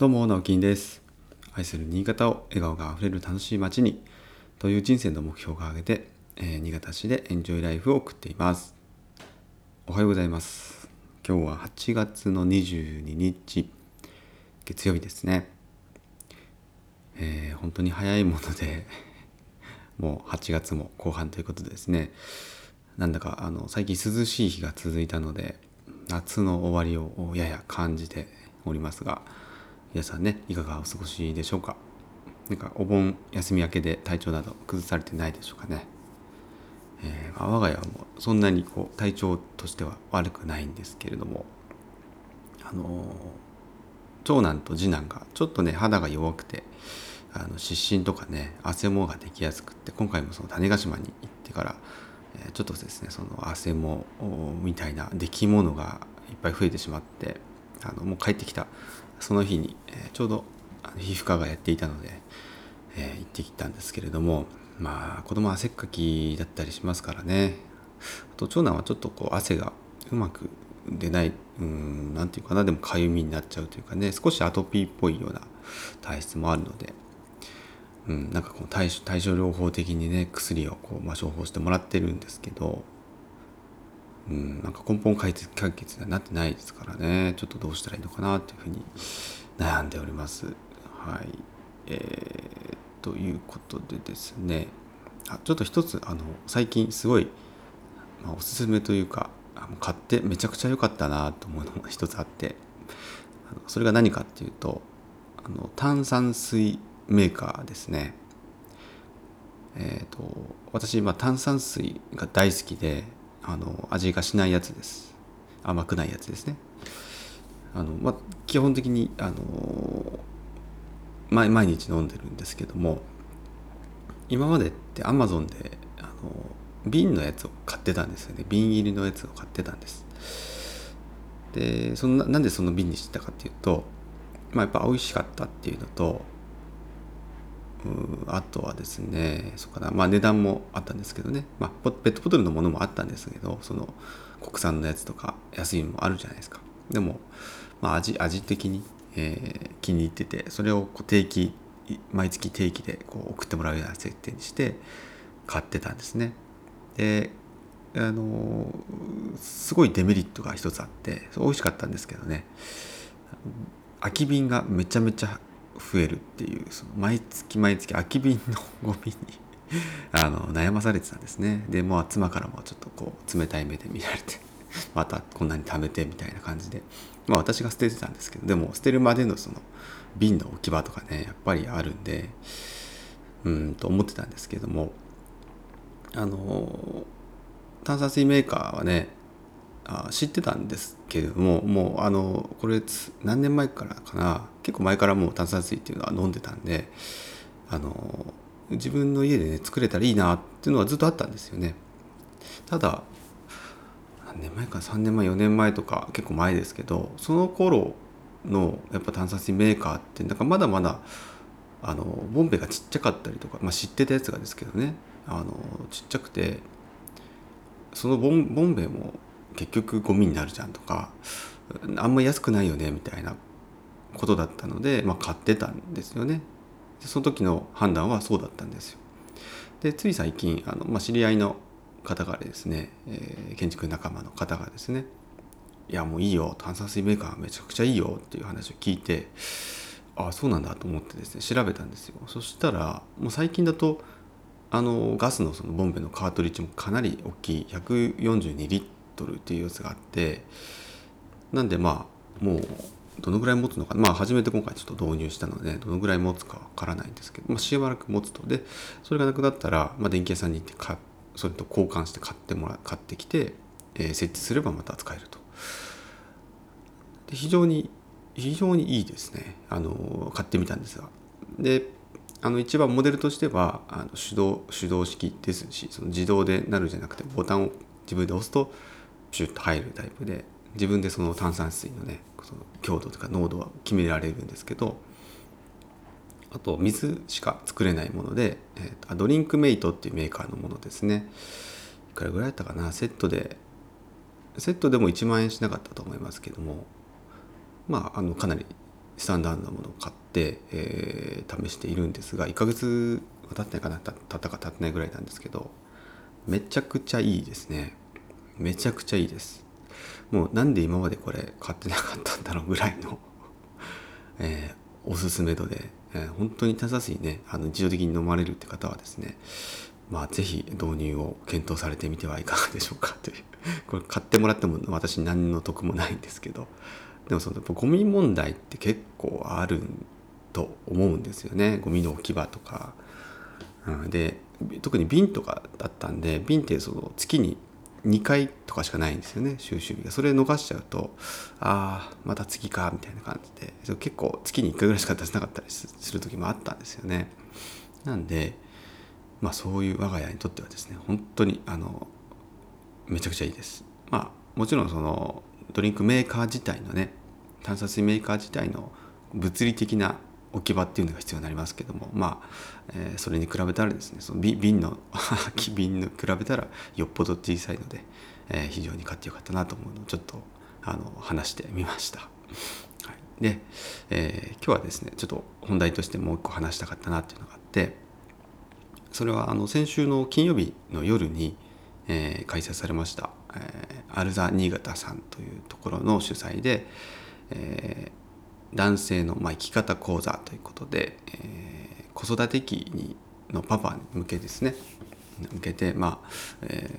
どうも直樹です。愛する新潟を笑顔があふれる楽しい街にという人生の目標を挙げて、えー、新潟市でエンジョイライフを送っています。おはようございます。今日は8月の22日月曜日ですね。えー、本当に早いもので もう8月も後半ということでですね。なんだかあの最近涼しい日が続いたので夏の終わりをやや感じておりますが皆さんねいかがお過ごしでしょうか？なんかお盆休み明けで体調など崩されてないでしょうかね、えー、我が家はもうそんなにこう体調としては悪くないんですけれどもあのー、長男と次男がちょっとね肌が弱くてあの湿疹とかね汗もができやすくって今回もその種子島に行ってからちょっとですねその汗もみたいな出来物がいっぱい増えてしまってあのもう帰ってきたその日に、えちょうど皮膚科がやっていたので、えー、行ってきたんですけれどもまあ子供は汗っかきだったりしますからね。あと長男はちょっとこう汗がうまく出ないうん何て言うかなでもかゆみになっちゃうというかね少しアトピーっぽいような体質もあるのでうん、なんかこう対対症療法的にね薬をこう、まあ、処方してもらってるんですけど、うん、なんか根本解決にはなってないですからねちょっとどうしたらいいのかなっていうふうに悩んでおります。はいえー、ということでですねあちょっと一つあの最近すごい、まあ、おすすめというか買ってめちゃくちゃ良かったなと思うのが一つあってそれが何かっていうとあの炭酸水メーカーですね。えっ、ー、と私、まあ、炭酸水が大好きであの味がしないやつです。甘くないやつですね。あのまあ、基本的にあの毎毎日飲んでるんですけども今までってアマゾンであの瓶のやつを買ってたんですよね瓶入りのやつを買ってたんですでそんななんでその瓶にしてたかっていうと、まあ、やっぱ美味しかったっていうのとあとはですねそうかな。まあ値段もあったんですけどね、まあ、ペットボトルのものもあったんですけどその国産のやつとか安いのもあるじゃないですか。でも、まあ味、味的に、えー、気に入っててそれをこう定期毎月定期でこう送ってもらうような設定にして買ってたんですね。であのすごいデメリットが一つあって美味しかったんですけどね。空き瓶がめちゃめちゃ増えるっていうその毎月毎月空き瓶のゴミに あの悩まされてたんですね。でもう妻からもちょっとこう冷たい目で見られて またこんなに貯めてみたいな感じで。まあ私が捨ててたんですけどでも捨てるまでのその瓶の置き場とかねやっぱりあるんでうんと思ってたんですけどもあの炭酸水メーカーはねあ知ってたんですけれどももうあのこれ何年前からかな結構前からもう炭酸水っていうのは飲んでたんであの自分の家でね作れたらいいなっていうのはずっとあったんですよね。ただ何年前か3年前4年前とか結構前ですけどその頃のやっぱ炭酸水メーカーってなんかまだまだあのボンベがちっちゃかったりとか、まあ、知ってたやつがですけどねあのちっちゃくてそのボンボンベも結局ゴミになるじゃんとかあんま安くないよねみたいなことだったので、まあ、買ってたんですよね。その時の判断はそうだったんですよ。でつい最近あの、まあ、知り合いの方からですね、えー、建築仲間の方がですねいやもういいよ炭酸水メーカーめちゃくちゃいいよっていう話を聞いてああそうなんだと思ってですね調べたんですよ。そしたらもう最近だとあのガスのそのボンベのカートリッジもかなり大きい142リットルっていうやつがあってなんでまあもうどのぐらい持つのかまあ初めて今回ちょっと導入したのでどのぐらい持つかわからないんですけど、まあ、しばらく持つとでそれがなくなったら、まあ、電気屋さんに行ってかそれと交換して買ってもら買ってきて、えー、設置すればまた使えると。で非常に非常にいいですね。あの買ってみたんですが。であの一番モデルとしてはあの手動手動式ですしその自動でなるじゃなくてボタンを自分で押すとシュッと入るタイプで。自分でその炭酸水のねその強度とか濃度は決められるんですけどあと水しか作れないもので、えー、ドリンクメイトっていうメーカーのものですね。いくらぐらいだったかな？セットでセットでも1万円しなかったと思いますけどもまああのかなりスタンダードなものを買って、えー試しているんですが1ヶ月は経ってないかな？た経ったか経ってないぐらいなんですけどめちゃくちゃいいですね。めちゃくちゃいいです。もうなんで今までこれ買ってなかったんだろうぐらいの、えーおすすめ度で、えー本当に炭酸水ねあの日常的に飲まれるって方はですねまあぜひ導入を検討されてみてはいかがでしょうかという これ買ってもらっても私何の得もないんですけどでもそのやっぱゴミ問題って結構あると思うんですよね。ゴミの置き場とか、うん、で特に瓶とかだったんで瓶ってその月に2回とかしかないんですよね収集日が。それ逃しちゃうとああまた次かみたいな感じで。結構月に1回ぐらいしか出せなかったりすする時もあったんですよね。なんでまあそういう我が家にとってはですね本当にあのめちゃくちゃいいです。まあもちろんそのドリンクメーカー自体のね炭酸水メーカー自体の物理的な置き場っていうのが必要になりますけどもまあ、えーそれに比べたらですねその瓶の 瓶に比べたらよっぽど小さいので、えー非常に買ってよかったなと思うのをちょっとあの話してみました。はい、で、えー今日はですねちょっと本題としてもう一個話したかったなっていうのがあってそれはあの先週の金曜日の夜に、えー開催されました、えーアルザ新潟さんというところの主催で、えー男性の、まあ、生き方講座ということで、えー子育て期にのパパに向けですね向けて、まあえ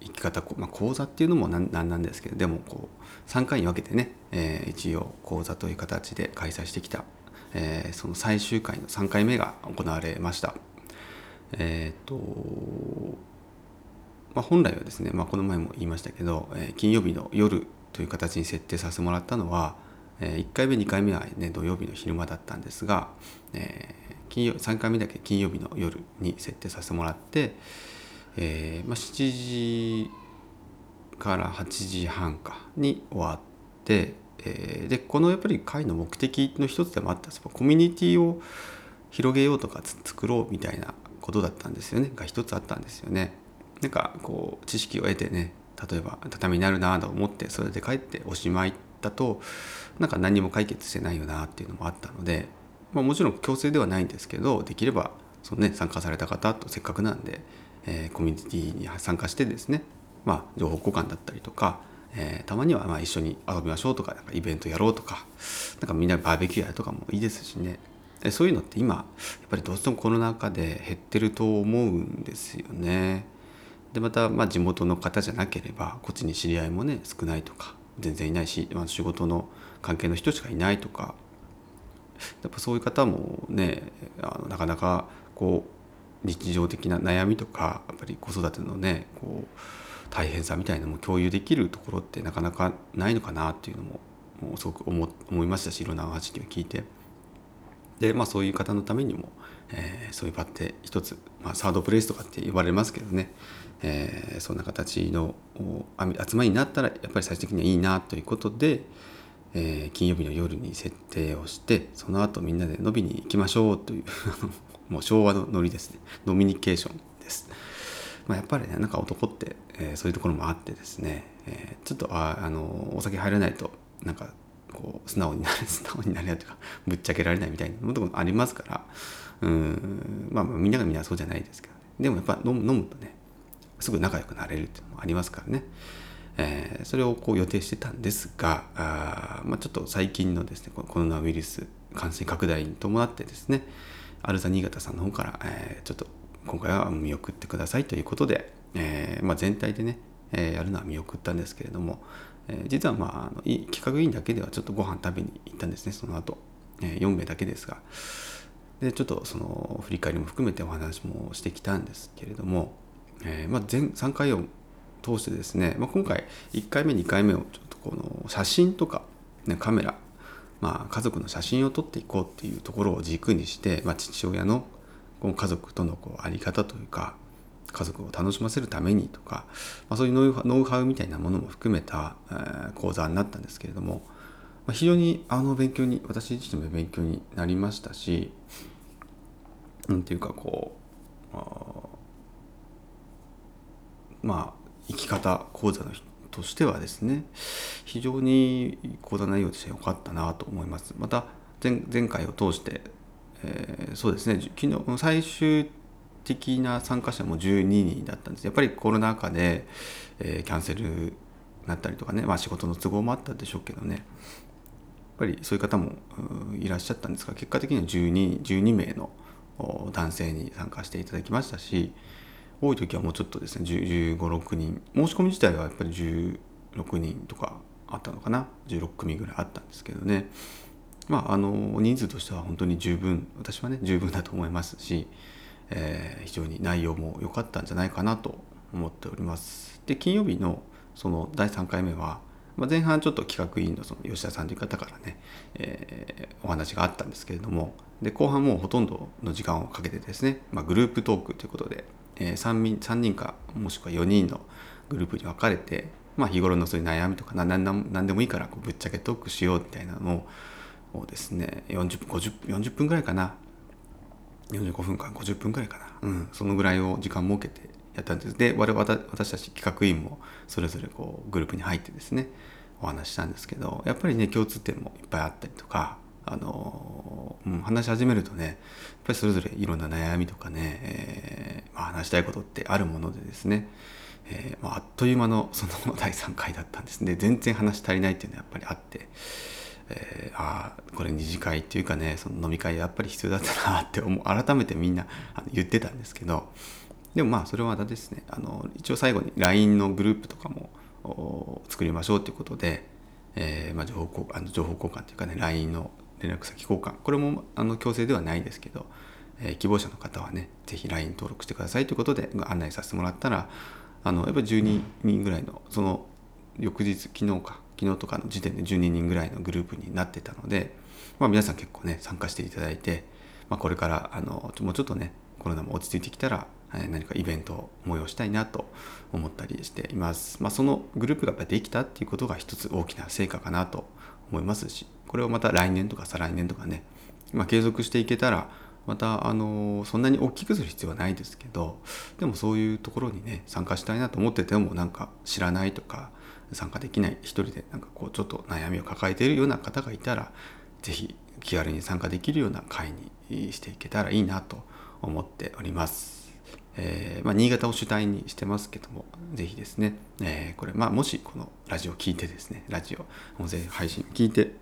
ー生き方、まあ、講座っていうのもなんなんなんですけどでもこう3回に分けてね、えー一応講座という形で開催してきた、えーその最終回の3回目が行われました。えーっとまあ、本来はですね、まあ、この前も言いましたけど、えー金曜日の夜という形に設定させてもらったのは、え1回目2回目は、ね、土曜日の昼間だったんですが、え金曜3回目だけ金曜日の夜に設定させてもらって、えまあ、7時から8時半かに終わって、えでこのやっぱり会の目的の一つでもあったんですコミュニティを広げようとか作ろうみたいなことだったんですよねが一つあったんですよね。なんかこう知識を得てね例えば畳になるなと思ってそれで帰っておしまいだとなんか何も解決してないよなっていうのもあったので、まあ、もちろん強制ではないんですけどできればその、ね、参加された方とせっかくなんで、えーコミュニティに参加してですね、まあ、情報交換だったりとか、えーたまにはまあ一緒に遊びましょうとかなんかイベントやろうとかなんかみんなバーベキューやるとかもいいですしねそういうのって今やっぱりどうしてもコロナ禍で減ってると思うんですよね。でまた、まあ、地元の方じゃなければこっちに知り合いもね少ないとか全然いないし、まあ、仕事の関係の人しかいないとか。やっぱそういう方もねあのなかなかこう日常的な悩みとかやっぱり子育てのねこう大変さみたいなのも共有できるところってなかなかないのかなっていうのももうすごく思思いましたしいろんな話を聞いて。で、まあ、そういう方のためにも、えーそういう場って一つ、まあ、サードプレイスとかって呼ばれますけどね、えーそんな形の集まりになったらやっぱり最終的にはいいなということで、えー金曜日の夜に設定をしてその後みんなで飲みに行きましょうというもう昭和のノリですねノミニケーションです。まあ、やっぱりねなんか男って、えーそういうところもあってですね、えーちょっとああのお酒入らないとなんかこう 素直になれ素直になれないとかぶっちゃけられないみたいなこともありますからうんまあまあみんながみんなそうじゃないですけどね。でもやっぱ飲む飲むとねすぐ仲良くなれるっていうのもありますからね、えーそれをこう予定してたんですがあ、まあ、ちょっと最近のですねコロナウイルス感染拡大に伴ってですねアルザ新潟さんの方から、えーちょっと今回は見送ってくださいということで、えーまあ、全体でね、えーやるのは見送ったんですけれども、えー実はまああの企画委員だけではちょっとご飯食べに行ったんですね。その後、えー4名だけですが。でちょっとその振り返りも含めてお話もしてきたんですけれども、えーまあ、全3回を通してですね、まあ、今回1回目2回目をちょっとこの写真とか、ね、カメラ、まあ、家族の写真を撮っていこうっていうところを軸にして、まあ、父親のこの家族とのこうあり方というか家族を楽しませるためにとか、まあ、そういうノウハウみたいなものも含めた、えー講座になったんですけれども、まあ、非常にあの勉強に私自身も勉強になりましたしなんていうかこうまあ生き方講座のとしてはですね非常に講座内容として良かったなと思います。また前前回を通して、えー、そうですね昨日最終的な参加者も12人だったんです。やっぱりコロナ禍で、えー、キャンセルなったりとかね、まあ、仕事の都合もあったでしょうけどね。やっぱりそういう方もいらっしゃったんですが結果的には 12, 12名の男性に参加していただきましたし多い時はもうちょっとですね1 5 6人。申し込み自体はやっぱり16人とかあったのかな。16組ぐらいあったんですけどね。まああの人数としては本当に十分私はね十分だと思いますし、えー、非常に内容も良かったんじゃないかなと思っております。で金曜日のその第3回目は、まあ、前半ちょっと企画委員のその吉田さんという方からね、えー、お話があったんですけれどもで後半もうほとんどの時間をかけてですね、まあ、グループトークということで、えー、3, 人3人かもしくは4人のグループに分かれて、まあ、日頃のそういう悩みとか何でもいいからこうぶっちゃけトークしようみたいなのをですね40分50 40分ぐらいかな45分間50分ぐらいかな、うん、そのぐらいを時間設けてやったんです。で我々私たち企画員もそれぞれこうグループに入ってですねお話したんですけどやっぱりね共通点もいっぱいあったりとかあの、うん、話し始めるとねやっぱりそれぞれいろんな悩みとかね、えーまあ、話したいことってあるものでですね、えーまあ、あっという間のその第3回だったんですね。全然話足りないっていうのはやっぱりあって。えー、ああこれ二次会っていうかねその飲み会やっぱり必要だったなって思う。改めてみんな言ってたんですけどでもまあそれはまたですねあの一応最後に LINE のグループとかも作りましょうということで、えーまあ、情報交換情報交換というかね LINE の連絡先交換。これもあの強制ではないですけど、えー、希望者の方はね是非 LINE 登録してくださいということで案内させてもらったらあのやっぱり12人ぐらいのその翌日昨日か昨日とかの時点で12人ぐらいのグループになってたので、まあ、皆さん結構ね参加していただいて、まあ、これからあのもうちょっとねコロナも落ち着いてきたら何かイベントを催したいなと思ったりしています。まあ、そのグループができたっていうことが一つ大きな成果かなと思いますし、これをまた来年とか再来年とかね、まあ、継続していけたら、またあのそんなに大きくする必要はないですけどでもそういうところにね参加したいなと思っててもなんか知らないとか参加できない一人でなんかこうちょっと悩みを抱えているような方がいたら是非気軽に参加できるような会にしていけたらいいなと思っております。えー、まあ、新潟を主体にしてますけども、ぜひですね、えー、これ、まあ、もしこのラジオ聞いてですね、ラジオ、音声配信聞いて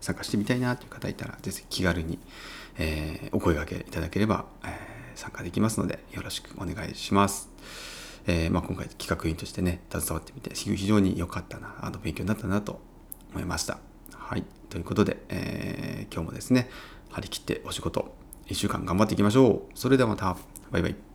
参加してみたいなという方いたら、ぜひ気軽に、えー、お声がけいただければ、え参加できますので、よろしくお願いします。えまあ、今回企画員としてね、携わってみて、非常に良かったな、あの勉強になったなと思いました。はい。ということで、え今日もですね、張り切ってお仕事、1週間頑張っていきましょう。それではまた。バイバイ。